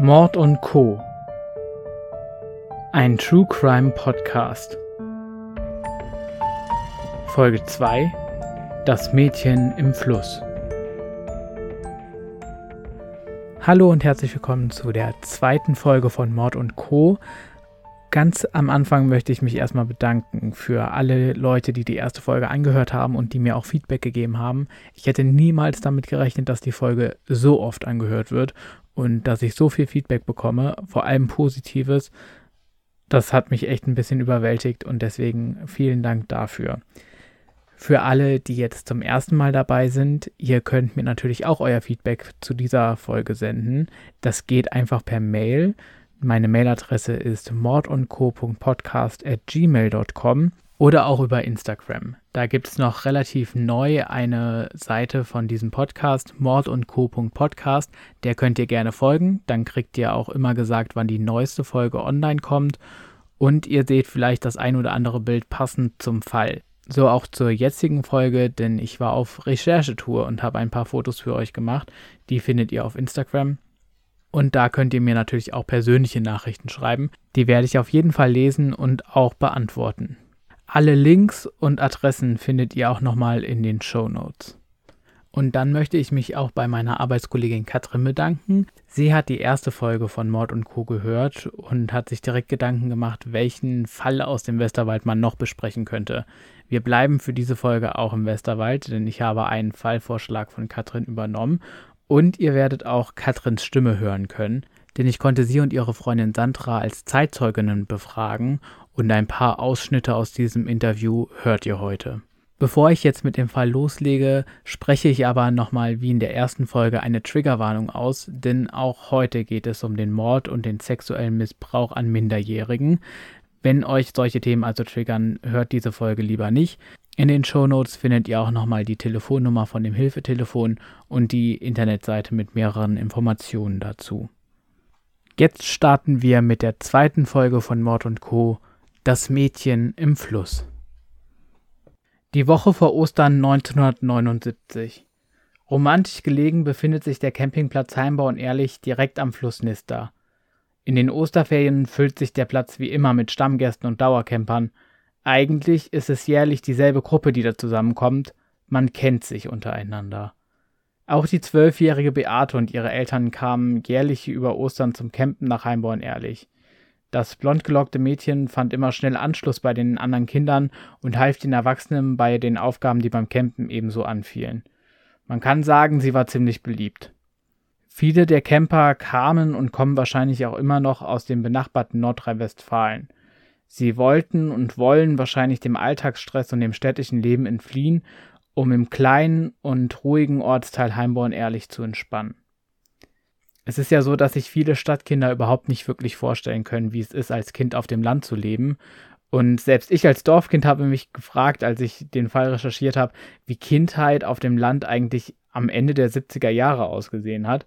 Mord und Co. Ein True Crime Podcast. Folge 2 Das Mädchen im Fluss. Hallo und herzlich willkommen zu der zweiten Folge von Mord und Co. Ganz am Anfang möchte ich mich erstmal bedanken für alle Leute, die die erste Folge angehört haben und die mir auch Feedback gegeben haben. Ich hätte niemals damit gerechnet, dass die Folge so oft angehört wird und dass ich so viel Feedback bekomme, vor allem positives. Das hat mich echt ein bisschen überwältigt und deswegen vielen Dank dafür. Für alle, die jetzt zum ersten Mal dabei sind, ihr könnt mir natürlich auch euer Feedback zu dieser Folge senden. Das geht einfach per Mail. Meine Mailadresse ist mordundco.podcast.gmail.com oder auch über Instagram. Da gibt es noch relativ neu eine Seite von diesem Podcast, mordundco.podcast. Der könnt ihr gerne folgen. Dann kriegt ihr auch immer gesagt, wann die neueste Folge online kommt. Und ihr seht vielleicht das ein oder andere Bild passend zum Fall. So auch zur jetzigen Folge, denn ich war auf Recherchetour und habe ein paar Fotos für euch gemacht. Die findet ihr auf Instagram. Und da könnt ihr mir natürlich auch persönliche Nachrichten schreiben. Die werde ich auf jeden Fall lesen und auch beantworten. Alle Links und Adressen findet ihr auch nochmal in den Show Notes. Und dann möchte ich mich auch bei meiner Arbeitskollegin Katrin bedanken. Sie hat die erste Folge von Mord und Co. gehört und hat sich direkt Gedanken gemacht, welchen Fall aus dem Westerwald man noch besprechen könnte. Wir bleiben für diese Folge auch im Westerwald, denn ich habe einen Fallvorschlag von Katrin übernommen und ihr werdet auch Katrins Stimme hören können, denn ich konnte sie und ihre Freundin Sandra als Zeitzeuginnen befragen und ein paar Ausschnitte aus diesem Interview hört ihr heute. Bevor ich jetzt mit dem Fall loslege, spreche ich aber nochmal wie in der ersten Folge eine Triggerwarnung aus, denn auch heute geht es um den Mord und den sexuellen Missbrauch an Minderjährigen. Wenn euch solche Themen also triggern, hört diese Folge lieber nicht. In den Shownotes findet ihr auch nochmal die Telefonnummer von dem Hilfetelefon und die Internetseite mit mehreren Informationen dazu. Jetzt starten wir mit der zweiten Folge von Mord und Co. Das Mädchen im Fluss. Die Woche vor Ostern 1979. Romantisch gelegen befindet sich der Campingplatz Heimbau und Ehrlich direkt am Fluss Nister. In den Osterferien füllt sich der Platz wie immer mit Stammgästen und Dauercampern. Eigentlich ist es jährlich dieselbe Gruppe, die da zusammenkommt. Man kennt sich untereinander. Auch die zwölfjährige Beate und ihre Eltern kamen jährlich über Ostern zum Campen nach Heimborn-Ehrlich. Das blondgelockte Mädchen fand immer schnell Anschluss bei den anderen Kindern und half den Erwachsenen bei den Aufgaben, die beim Campen ebenso anfielen. Man kann sagen, sie war ziemlich beliebt. Viele der Camper kamen und kommen wahrscheinlich auch immer noch aus dem benachbarten Nordrhein-Westfalen. Sie wollten und wollen wahrscheinlich dem Alltagsstress und dem städtischen Leben entfliehen, um im kleinen und ruhigen Ortsteil Heimborn ehrlich zu entspannen. Es ist ja so, dass sich viele Stadtkinder überhaupt nicht wirklich vorstellen können, wie es ist, als Kind auf dem Land zu leben. Und selbst ich als Dorfkind habe mich gefragt, als ich den Fall recherchiert habe, wie Kindheit auf dem Land eigentlich am Ende der 70er Jahre ausgesehen hat.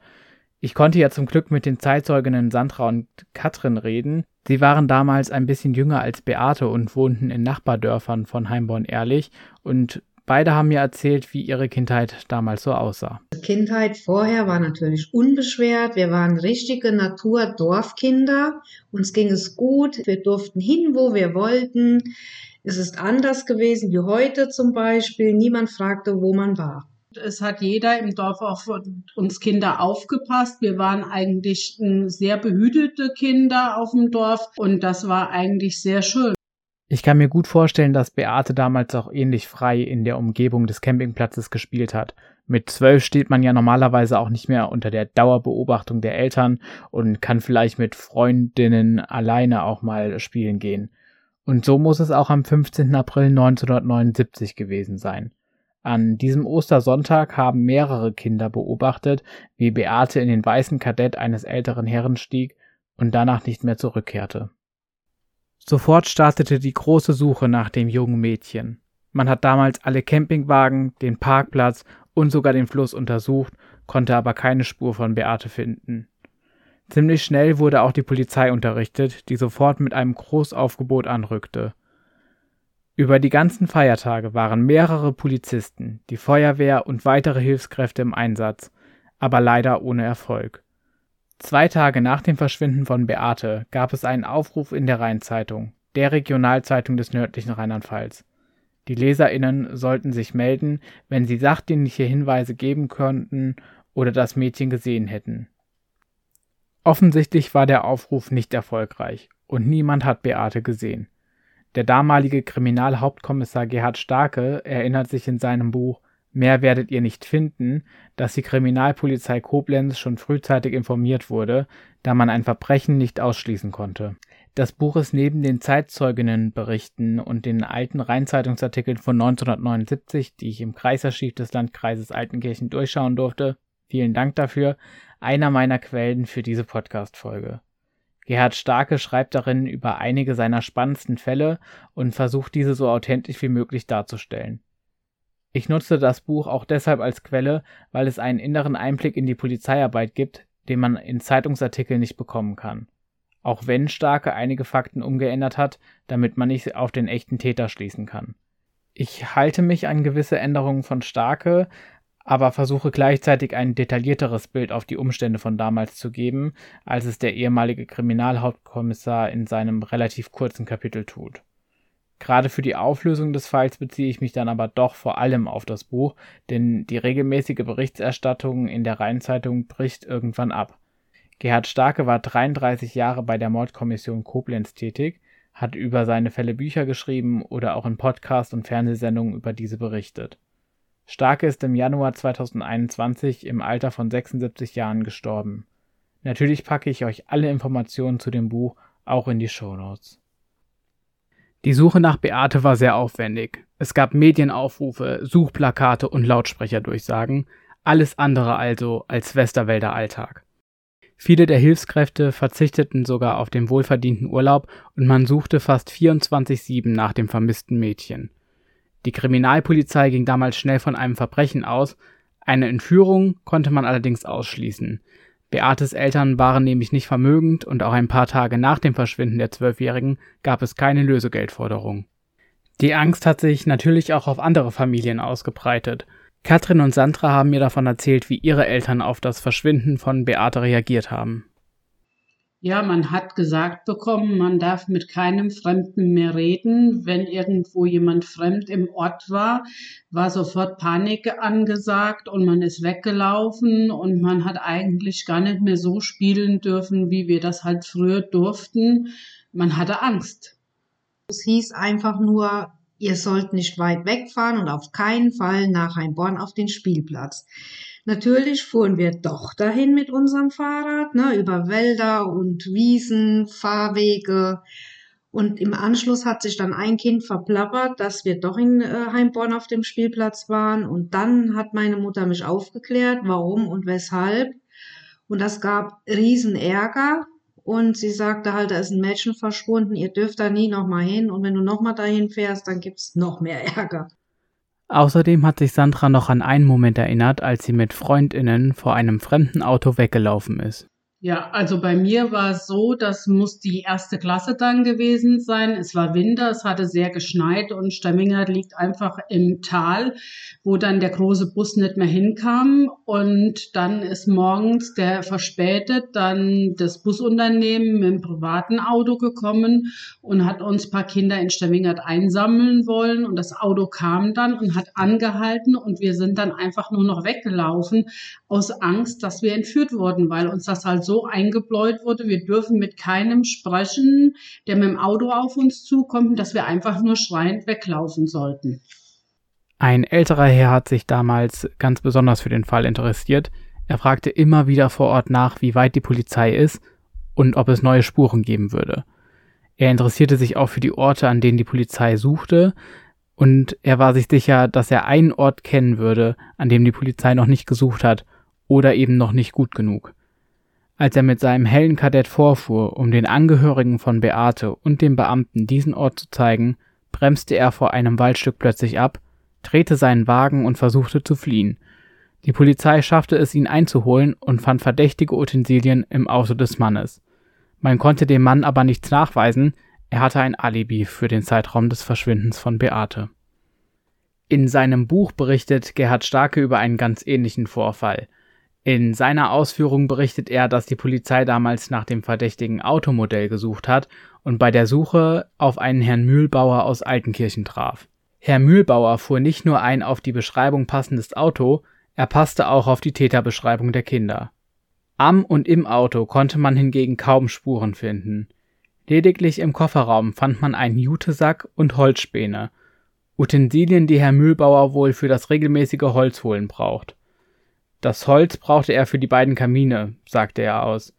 Ich konnte ja zum Glück mit den Zeitzeuginnen Sandra und Katrin reden. Sie waren damals ein bisschen jünger als Beate und wohnten in Nachbardörfern von Heimborn-Ehrlich und beide haben mir erzählt, wie ihre Kindheit damals so aussah. Kindheit vorher war natürlich unbeschwert. Wir waren richtige Natur-Dorfkinder. Uns ging es gut. Wir durften hin, wo wir wollten. Es ist anders gewesen wie heute zum Beispiel. Niemand fragte, wo man war. Es hat jeder im Dorf auf uns Kinder aufgepasst. Wir waren eigentlich sehr behütete Kinder auf dem Dorf und das war eigentlich sehr schön. Ich kann mir gut vorstellen, dass Beate damals auch ähnlich frei in der Umgebung des Campingplatzes gespielt hat. Mit zwölf steht man ja normalerweise auch nicht mehr unter der Dauerbeobachtung der Eltern und kann vielleicht mit Freundinnen alleine auch mal spielen gehen. Und so muss es auch am 15. April 1979 gewesen sein. An diesem Ostersonntag haben mehrere Kinder beobachtet, wie Beate in den weißen Kadett eines älteren Herrn stieg und danach nicht mehr zurückkehrte. Sofort startete die große Suche nach dem jungen Mädchen. Man hat damals alle Campingwagen, den Parkplatz und sogar den Fluss untersucht, konnte aber keine Spur von Beate finden. Ziemlich schnell wurde auch die Polizei unterrichtet, die sofort mit einem Großaufgebot anrückte. Über die ganzen Feiertage waren mehrere Polizisten, die Feuerwehr und weitere Hilfskräfte im Einsatz, aber leider ohne Erfolg. Zwei Tage nach dem Verschwinden von Beate gab es einen Aufruf in der Rheinzeitung, der Regionalzeitung des nördlichen Rheinland-Pfalz. Die LeserInnen sollten sich melden, wenn sie sachdienliche Hinweise geben könnten oder das Mädchen gesehen hätten. Offensichtlich war der Aufruf nicht erfolgreich und niemand hat Beate gesehen. Der damalige Kriminalhauptkommissar Gerhard Starke erinnert sich in seinem Buch Mehr werdet ihr nicht finden, dass die Kriminalpolizei Koblenz schon frühzeitig informiert wurde, da man ein Verbrechen nicht ausschließen konnte. Das Buch ist neben den Zeitzeuginnenberichten und den alten Rheinzeitungsartikeln von 1979, die ich im Kreisarchiv des Landkreises Altenkirchen durchschauen durfte, vielen Dank dafür, einer meiner Quellen für diese Podcast-Folge. Gerhard Starke schreibt darin über einige seiner spannendsten Fälle und versucht diese so authentisch wie möglich darzustellen. Ich nutze das Buch auch deshalb als Quelle, weil es einen inneren Einblick in die Polizeiarbeit gibt, den man in Zeitungsartikeln nicht bekommen kann. Auch wenn Starke einige Fakten umgeändert hat, damit man nicht auf den echten Täter schließen kann. Ich halte mich an gewisse Änderungen von Starke, aber versuche gleichzeitig ein detaillierteres Bild auf die Umstände von damals zu geben, als es der ehemalige Kriminalhauptkommissar in seinem relativ kurzen Kapitel tut. Gerade für die Auflösung des Falls beziehe ich mich dann aber doch vor allem auf das Buch, denn die regelmäßige Berichterstattung in der Rheinzeitung bricht irgendwann ab. Gerhard Starke war 33 Jahre bei der Mordkommission Koblenz tätig, hat über seine Fälle Bücher geschrieben oder auch in Podcast und Fernsehsendungen über diese berichtet. Starke ist im Januar 2021 im Alter von 76 Jahren gestorben. Natürlich packe ich euch alle Informationen zu dem Buch auch in die Shownotes. Die Suche nach Beate war sehr aufwendig. Es gab Medienaufrufe, Suchplakate und Lautsprecherdurchsagen, alles andere also als Westerwälder Alltag. Viele der Hilfskräfte verzichteten sogar auf den wohlverdienten Urlaub und man suchte fast 24-7 nach dem vermissten Mädchen. Die Kriminalpolizei ging damals schnell von einem Verbrechen aus, eine Entführung konnte man allerdings ausschließen. Beates Eltern waren nämlich nicht vermögend und auch ein paar Tage nach dem Verschwinden der Zwölfjährigen gab es keine Lösegeldforderung. Die Angst hat sich natürlich auch auf andere Familien ausgebreitet. Katrin und Sandra haben mir davon erzählt, wie ihre Eltern auf das Verschwinden von Beate reagiert haben. Ja, man hat gesagt bekommen, man darf mit keinem Fremden mehr reden. Wenn irgendwo jemand fremd im Ort war, war sofort Panik angesagt und man ist weggelaufen und man hat eigentlich gar nicht mehr so spielen dürfen, wie wir das halt früher durften. Man hatte Angst. Es hieß einfach nur, ihr sollt nicht weit wegfahren und auf keinen Fall nach Heimborn auf den Spielplatz. Natürlich fuhren wir doch dahin mit unserem Fahrrad, ne, über Wälder und Wiesen, Fahrwege. Und im Anschluss hat sich dann ein Kind verplappert, dass wir doch in äh, Heimborn auf dem Spielplatz waren. Und dann hat meine Mutter mich aufgeklärt, warum und weshalb. Und das gab riesen Ärger. Und sie sagte halt, da ist ein Mädchen verschwunden, ihr dürft da nie nochmal hin. Und wenn du nochmal dahin fährst, dann gibt's noch mehr Ärger. Außerdem hat sich Sandra noch an einen Moment erinnert, als sie mit Freundinnen vor einem fremden Auto weggelaufen ist. Ja, also bei mir war es so, das muss die erste Klasse dann gewesen sein. Es war Winter, es hatte sehr geschneit und Stemmingert liegt einfach im Tal, wo dann der große Bus nicht mehr hinkam. Und dann ist morgens der verspätet dann das Busunternehmen mit dem privaten Auto gekommen und hat uns paar Kinder in Stemmingert einsammeln wollen. Und das Auto kam dann und hat angehalten und wir sind dann einfach nur noch weggelaufen aus Angst, dass wir entführt wurden, weil uns das halt so eingebläut wurde, wir dürfen mit keinem sprechen, der mit dem Auto auf uns zukommt, dass wir einfach nur schreiend weglaufen sollten. Ein älterer Herr hat sich damals ganz besonders für den Fall interessiert. Er fragte immer wieder vor Ort nach, wie weit die Polizei ist und ob es neue Spuren geben würde. Er interessierte sich auch für die Orte, an denen die Polizei suchte, und er war sich sicher, dass er einen Ort kennen würde, an dem die Polizei noch nicht gesucht hat oder eben noch nicht gut genug. Als er mit seinem hellen Kadett vorfuhr, um den Angehörigen von Beate und dem Beamten diesen Ort zu zeigen, bremste er vor einem Waldstück plötzlich ab, drehte seinen Wagen und versuchte zu fliehen. Die Polizei schaffte es, ihn einzuholen und fand verdächtige Utensilien im Auto des Mannes. Man konnte dem Mann aber nichts nachweisen, er hatte ein Alibi für den Zeitraum des Verschwindens von Beate. In seinem Buch berichtet Gerhard Starke über einen ganz ähnlichen Vorfall. In seiner Ausführung berichtet er, dass die Polizei damals nach dem verdächtigen Automodell gesucht hat und bei der Suche auf einen Herrn Mühlbauer aus Altenkirchen traf. Herr Mühlbauer fuhr nicht nur ein auf die Beschreibung passendes Auto, er passte auch auf die Täterbeschreibung der Kinder. Am und im Auto konnte man hingegen kaum Spuren finden. Lediglich im Kofferraum fand man einen Jutesack und Holzspäne, Utensilien, die Herr Mühlbauer wohl für das regelmäßige Holzholen braucht. Das Holz brauchte er für die beiden Kamine, sagte er aus.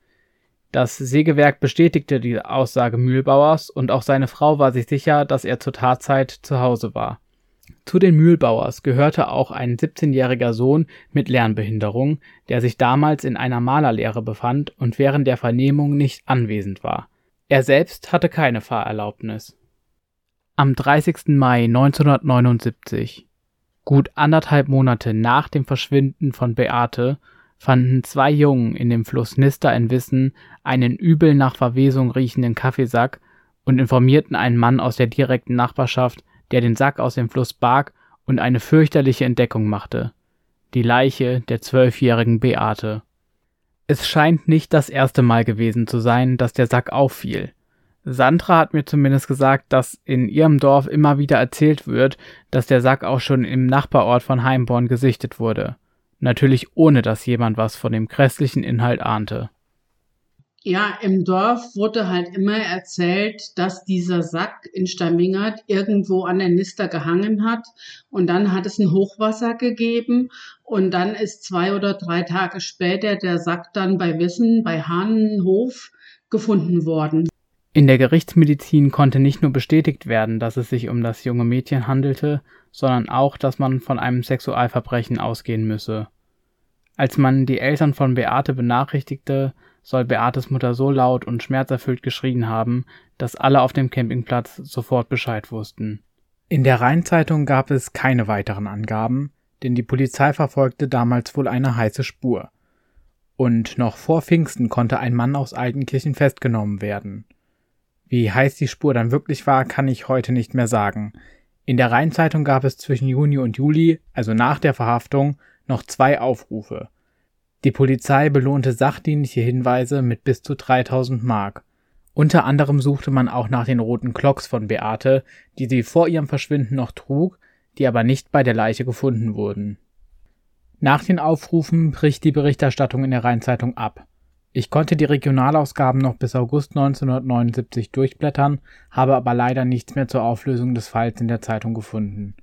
Das Sägewerk bestätigte die Aussage Mühlbauers und auch seine Frau war sich sicher, dass er zur Tatzeit zu Hause war. Zu den Mühlbauers gehörte auch ein 17-jähriger Sohn mit Lernbehinderung, der sich damals in einer Malerlehre befand und während der Vernehmung nicht anwesend war. Er selbst hatte keine Fahrerlaubnis. Am 30. Mai 1979 Gut anderthalb Monate nach dem Verschwinden von Beate fanden zwei Jungen in dem Fluss Nister in Wissen einen übel nach Verwesung riechenden Kaffeesack und informierten einen Mann aus der direkten Nachbarschaft, der den Sack aus dem Fluss barg und eine fürchterliche Entdeckung machte. Die Leiche der zwölfjährigen Beate. Es scheint nicht das erste Mal gewesen zu sein, dass der Sack auffiel. Sandra hat mir zumindest gesagt, dass in ihrem Dorf immer wieder erzählt wird, dass der Sack auch schon im Nachbarort von Heimborn gesichtet wurde. Natürlich ohne dass jemand was von dem grässlichen Inhalt ahnte. Ja, im Dorf wurde halt immer erzählt, dass dieser Sack in Stammingert irgendwo an der Nister gehangen hat und dann hat es ein Hochwasser gegeben und dann ist zwei oder drei Tage später der Sack dann bei Wissen, bei Hahnenhof gefunden worden. In der Gerichtsmedizin konnte nicht nur bestätigt werden, dass es sich um das junge Mädchen handelte, sondern auch, dass man von einem Sexualverbrechen ausgehen müsse. Als man die Eltern von Beate benachrichtigte, soll Beates Mutter so laut und schmerzerfüllt geschrien haben, dass alle auf dem Campingplatz sofort Bescheid wussten. In der Rheinzeitung gab es keine weiteren Angaben, denn die Polizei verfolgte damals wohl eine heiße Spur. Und noch vor Pfingsten konnte ein Mann aus Altenkirchen festgenommen werden. Wie heiß die Spur dann wirklich war, kann ich heute nicht mehr sagen. In der Rheinzeitung gab es zwischen Juni und Juli, also nach der Verhaftung, noch zwei Aufrufe. Die Polizei belohnte sachdienliche Hinweise mit bis zu 3000 Mark. Unter anderem suchte man auch nach den roten Klocks von Beate, die sie vor ihrem Verschwinden noch trug, die aber nicht bei der Leiche gefunden wurden. Nach den Aufrufen bricht die Berichterstattung in der Rheinzeitung ab. Ich konnte die Regionalausgaben noch bis August 1979 durchblättern, habe aber leider nichts mehr zur Auflösung des Falls in der Zeitung gefunden.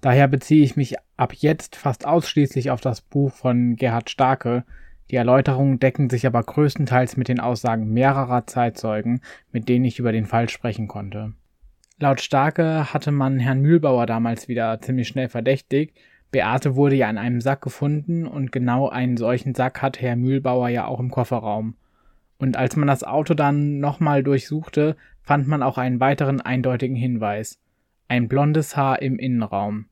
Daher beziehe ich mich ab jetzt fast ausschließlich auf das Buch von Gerhard Starke, die Erläuterungen decken sich aber größtenteils mit den Aussagen mehrerer Zeitzeugen, mit denen ich über den Fall sprechen konnte. Laut Starke hatte man Herrn Mühlbauer damals wieder ziemlich schnell verdächtigt, Beate wurde ja in einem Sack gefunden und genau einen solchen Sack hat Herr Mühlbauer ja auch im Kofferraum. Und als man das Auto dann nochmal durchsuchte, fand man auch einen weiteren eindeutigen Hinweis. Ein blondes Haar im Innenraum.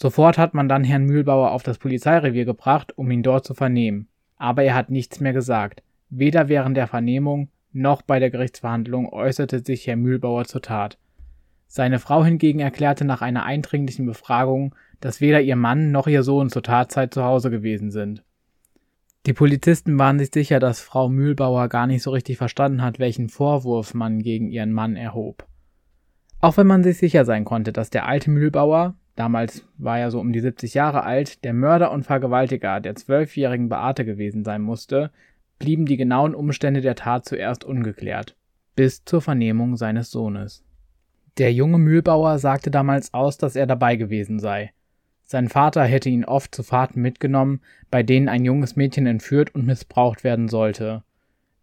Sofort hat man dann Herrn Mühlbauer auf das Polizeirevier gebracht, um ihn dort zu vernehmen. Aber er hat nichts mehr gesagt. Weder während der Vernehmung noch bei der Gerichtsverhandlung äußerte sich Herr Mühlbauer zur Tat. Seine Frau hingegen erklärte nach einer eindringlichen Befragung, dass weder ihr Mann noch ihr Sohn zur Tatzeit zu Hause gewesen sind. Die Polizisten waren sich sicher, dass Frau Mühlbauer gar nicht so richtig verstanden hat, welchen Vorwurf man gegen ihren Mann erhob. Auch wenn man sich sicher sein konnte, dass der alte Mühlbauer, damals war er so um die 70 Jahre alt, der Mörder und Vergewaltiger der zwölfjährigen Beate gewesen sein musste, blieben die genauen Umstände der Tat zuerst ungeklärt, bis zur Vernehmung seines Sohnes. Der junge Mühlbauer sagte damals aus, dass er dabei gewesen sei. Sein Vater hätte ihn oft zu Fahrten mitgenommen, bei denen ein junges Mädchen entführt und missbraucht werden sollte.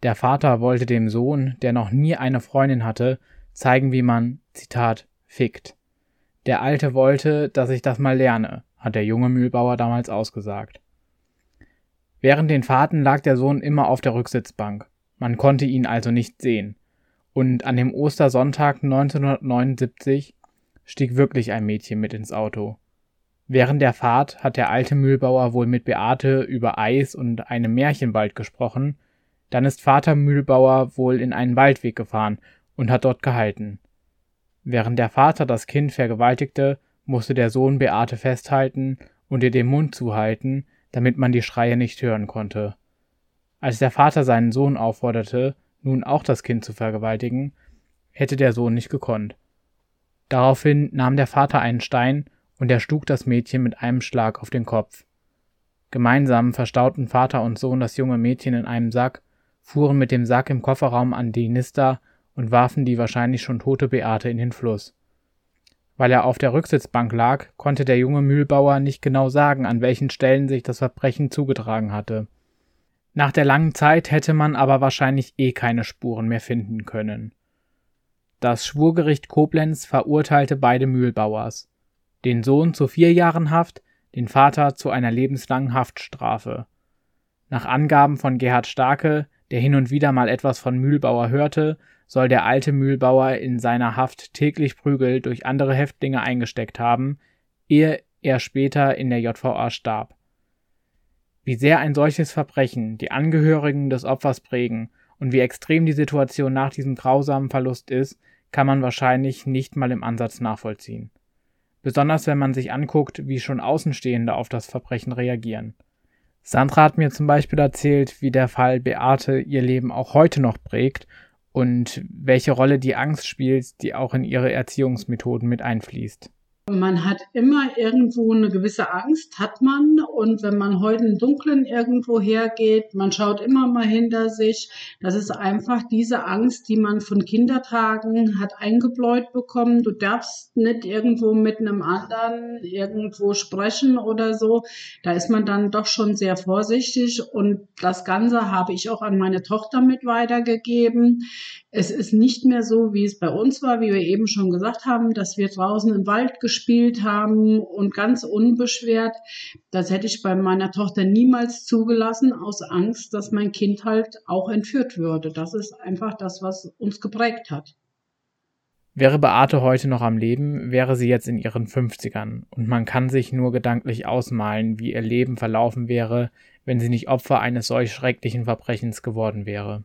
Der Vater wollte dem Sohn, der noch nie eine Freundin hatte, zeigen, wie man, Zitat, fickt. Der Alte wollte, dass ich das mal lerne, hat der junge Mühlbauer damals ausgesagt. Während den Fahrten lag der Sohn immer auf der Rücksitzbank. Man konnte ihn also nicht sehen. Und an dem Ostersonntag 1979 stieg wirklich ein Mädchen mit ins Auto. Während der Fahrt hat der alte Mühlbauer wohl mit Beate über Eis und einem Märchenwald gesprochen, dann ist Vater Mühlbauer wohl in einen Waldweg gefahren und hat dort gehalten. Während der Vater das Kind vergewaltigte, musste der Sohn Beate festhalten und ihr den Mund zuhalten, damit man die Schreie nicht hören konnte. Als der Vater seinen Sohn aufforderte, nun auch das Kind zu vergewaltigen, hätte der Sohn nicht gekonnt. Daraufhin nahm der Vater einen Stein und erschlug das Mädchen mit einem Schlag auf den Kopf. Gemeinsam verstauten Vater und Sohn das junge Mädchen in einem Sack, fuhren mit dem Sack im Kofferraum an die Nista und warfen die wahrscheinlich schon tote Beate in den Fluss. Weil er auf der Rücksitzbank lag, konnte der junge Mühlbauer nicht genau sagen, an welchen Stellen sich das Verbrechen zugetragen hatte. Nach der langen Zeit hätte man aber wahrscheinlich eh keine Spuren mehr finden können. Das Schwurgericht Koblenz verurteilte beide Mühlbauers, den Sohn zu vier Jahren Haft, den Vater zu einer lebenslangen Haftstrafe. Nach Angaben von Gerhard Starke, der hin und wieder mal etwas von Mühlbauer hörte, soll der alte Mühlbauer in seiner Haft täglich Prügel durch andere Häftlinge eingesteckt haben, ehe er später in der JVA starb. Wie sehr ein solches Verbrechen die Angehörigen des Opfers prägen und wie extrem die Situation nach diesem grausamen Verlust ist, kann man wahrscheinlich nicht mal im Ansatz nachvollziehen. Besonders wenn man sich anguckt, wie schon Außenstehende auf das Verbrechen reagieren. Sandra hat mir zum Beispiel erzählt, wie der Fall Beate ihr Leben auch heute noch prägt und welche Rolle die Angst spielt, die auch in ihre Erziehungsmethoden mit einfließt. Man hat immer irgendwo eine gewisse Angst, hat man. Und wenn man heute im Dunkeln irgendwo hergeht, man schaut immer mal hinter sich. Das ist einfach diese Angst, die man von Kindertagen hat eingebläut bekommen. Du darfst nicht irgendwo mit einem anderen irgendwo sprechen oder so. Da ist man dann doch schon sehr vorsichtig. Und das Ganze habe ich auch an meine Tochter mit weitergegeben. Es ist nicht mehr so, wie es bei uns war, wie wir eben schon gesagt haben, dass wir draußen im Wald gespielt haben und ganz unbeschwert. Das hätte ich bei meiner Tochter niemals zugelassen, aus Angst, dass mein Kind halt auch entführt würde. Das ist einfach das, was uns geprägt hat. Wäre Beate heute noch am Leben, wäre sie jetzt in ihren 50ern und man kann sich nur gedanklich ausmalen, wie ihr Leben verlaufen wäre, wenn sie nicht Opfer eines solch schrecklichen Verbrechens geworden wäre.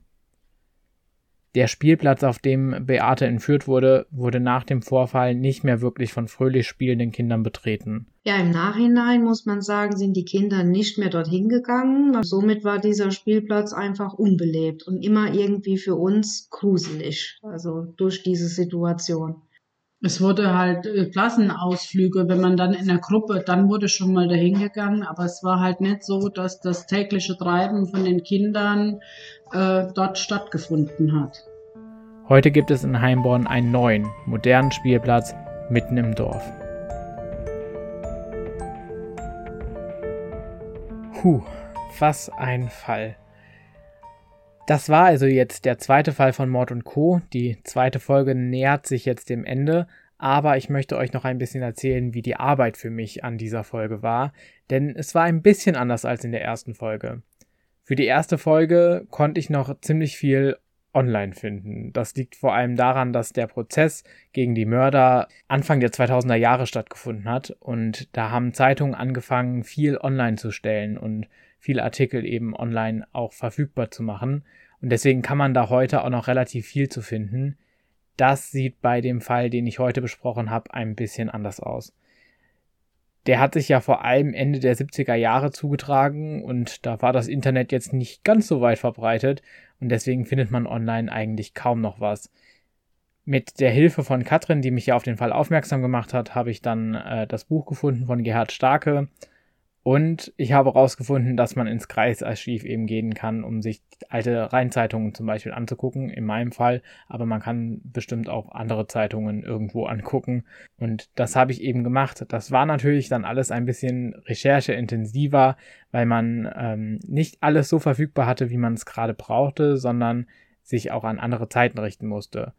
Der Spielplatz, auf dem Beate entführt wurde, wurde nach dem Vorfall nicht mehr wirklich von fröhlich spielenden Kindern betreten. Ja, im Nachhinein muss man sagen, sind die Kinder nicht mehr dorthin gegangen. Somit war dieser Spielplatz einfach unbelebt und immer irgendwie für uns gruselig, also durch diese Situation. Es wurde halt äh, Klassenausflüge, wenn man dann in der Gruppe, dann wurde schon mal dahin gegangen, aber es war halt nicht so, dass das tägliche Treiben von den Kindern äh, dort stattgefunden hat. Heute gibt es in Heimborn einen neuen, modernen Spielplatz mitten im Dorf. Puh, was ein Fall. Das war also jetzt der zweite Fall von Mord und Co. Die zweite Folge nähert sich jetzt dem Ende, aber ich möchte euch noch ein bisschen erzählen, wie die Arbeit für mich an dieser Folge war, denn es war ein bisschen anders als in der ersten Folge. Für die erste Folge konnte ich noch ziemlich viel online finden. Das liegt vor allem daran, dass der Prozess gegen die Mörder Anfang der 2000er Jahre stattgefunden hat und da haben Zeitungen angefangen, viel online zu stellen und viele Artikel eben online auch verfügbar zu machen. Und deswegen kann man da heute auch noch relativ viel zu finden. Das sieht bei dem Fall, den ich heute besprochen habe, ein bisschen anders aus. Der hat sich ja vor allem Ende der 70er Jahre zugetragen und da war das Internet jetzt nicht ganz so weit verbreitet und deswegen findet man online eigentlich kaum noch was. Mit der Hilfe von Katrin, die mich ja auf den Fall aufmerksam gemacht hat, habe ich dann äh, das Buch gefunden von Gerhard Starke und ich habe herausgefunden, dass man ins Kreisarchiv eben gehen kann, um sich alte Rheinzeitungen zum Beispiel anzugucken, in meinem Fall. Aber man kann bestimmt auch andere Zeitungen irgendwo angucken. Und das habe ich eben gemacht. Das war natürlich dann alles ein bisschen rechercheintensiver, weil man ähm, nicht alles so verfügbar hatte, wie man es gerade brauchte, sondern sich auch an andere Zeiten richten musste.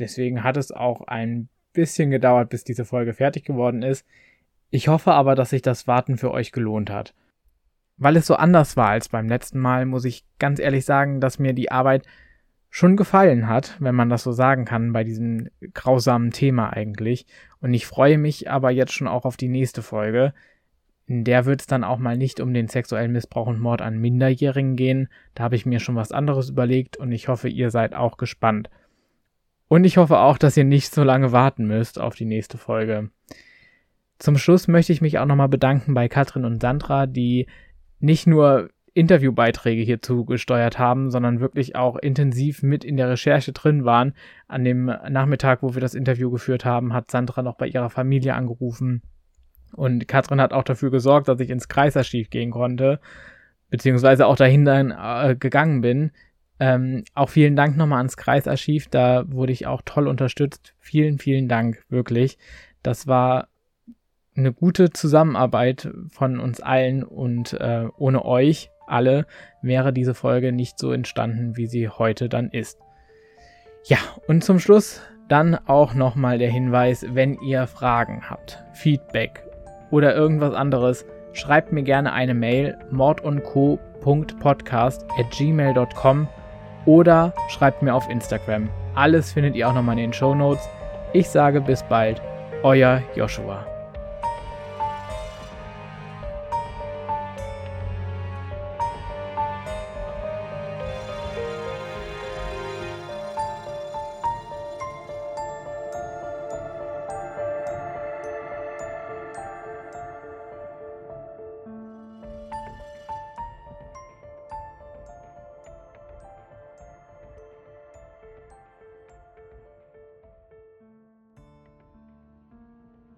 Deswegen hat es auch ein bisschen gedauert, bis diese Folge fertig geworden ist. Ich hoffe aber, dass sich das Warten für euch gelohnt hat. Weil es so anders war als beim letzten Mal, muss ich ganz ehrlich sagen, dass mir die Arbeit schon gefallen hat, wenn man das so sagen kann, bei diesem grausamen Thema eigentlich. Und ich freue mich aber jetzt schon auch auf die nächste Folge. In der wird es dann auch mal nicht um den sexuellen Missbrauch und Mord an Minderjährigen gehen. Da habe ich mir schon was anderes überlegt und ich hoffe, ihr seid auch gespannt. Und ich hoffe auch, dass ihr nicht so lange warten müsst auf die nächste Folge. Zum Schluss möchte ich mich auch nochmal bedanken bei Katrin und Sandra, die nicht nur Interviewbeiträge hierzu gesteuert haben, sondern wirklich auch intensiv mit in der Recherche drin waren. An dem Nachmittag, wo wir das Interview geführt haben, hat Sandra noch bei ihrer Familie angerufen. Und Katrin hat auch dafür gesorgt, dass ich ins Kreiserstief gehen konnte, beziehungsweise auch dahin äh, gegangen bin. Ähm, auch vielen Dank nochmal ans Kreisarchiv, da wurde ich auch toll unterstützt. Vielen, vielen Dank, wirklich. Das war eine gute Zusammenarbeit von uns allen und äh, ohne euch alle wäre diese Folge nicht so entstanden, wie sie heute dann ist. Ja, und zum Schluss dann auch nochmal der Hinweis, wenn ihr Fragen habt, Feedback oder irgendwas anderes, schreibt mir gerne eine Mail mordundco.podcast at gmail.com oder schreibt mir auf Instagram. Alles findet ihr auch nochmal in den Show Notes. Ich sage bis bald, euer Joshua.